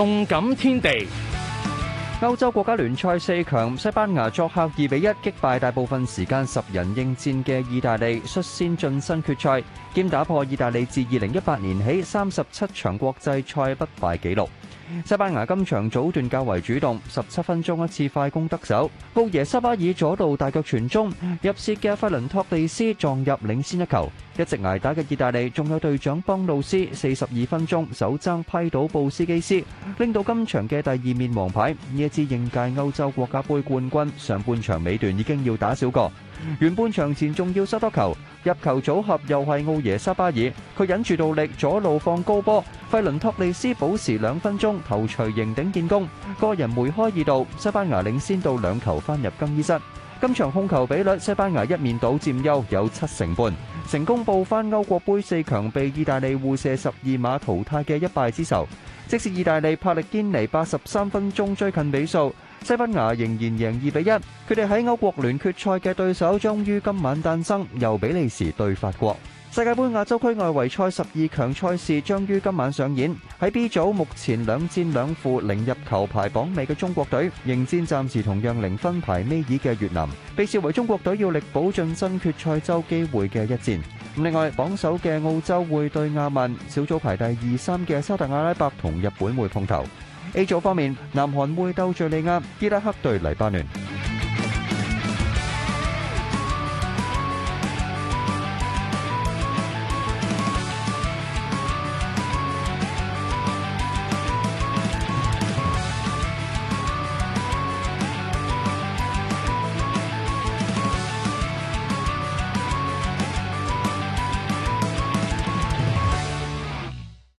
动感天地，欧洲国家联赛四强，西班牙作客二比一击败大部分时间十人应战嘅意大利，率先晋身决赛，兼打破意大利自二零一八年起三十七场国际赛不败纪录。西班牙今场早段较为主动，十七分钟一次快攻得手，奥耶沙巴尔左路大脚传中，入射嘅费伦托利斯撞入领先一球。一直挨打嘅意大利，仲有队长邦路斯四十二分钟首争批到布斯基斯，拎到今场嘅第二面黄牌。呢一支应届欧洲国家杯冠军，上半场尾段已经要打少个，完半场前仲要失多球，入球组合又系奥耶沙巴尔，佢忍住倒力，左路放高波，费伦托利斯保持两分钟头锤迎顶建功，个人梅开二度，西班牙领先到两球翻入更衣室。今場控球比率西班牙一面倒佔優，有七成半。成功報翻歐國杯四強被意大利互射十二碼淘汰嘅一敗之仇。即使意大利帕力堅尼八十三分鐘追近比數，西班牙仍然贏二比一。佢哋喺歐國聯決賽嘅對手終於今晚誕生，由比利時對法國。世界杯亚洲区外围赛十二强赛事将于今晚上演。喺 B 组，目前两战两负、零入球排榜尾嘅中国队，迎战暂时同样零分排尾二嘅越南，被视为中国队要力保进争决赛周机会嘅一战。另外，榜首嘅澳洲会对亚曼，小组排第二三嘅沙特阿拉伯同日本会碰头。A 组方面，南韩会斗叙利亚，伊拉克对黎巴嫩。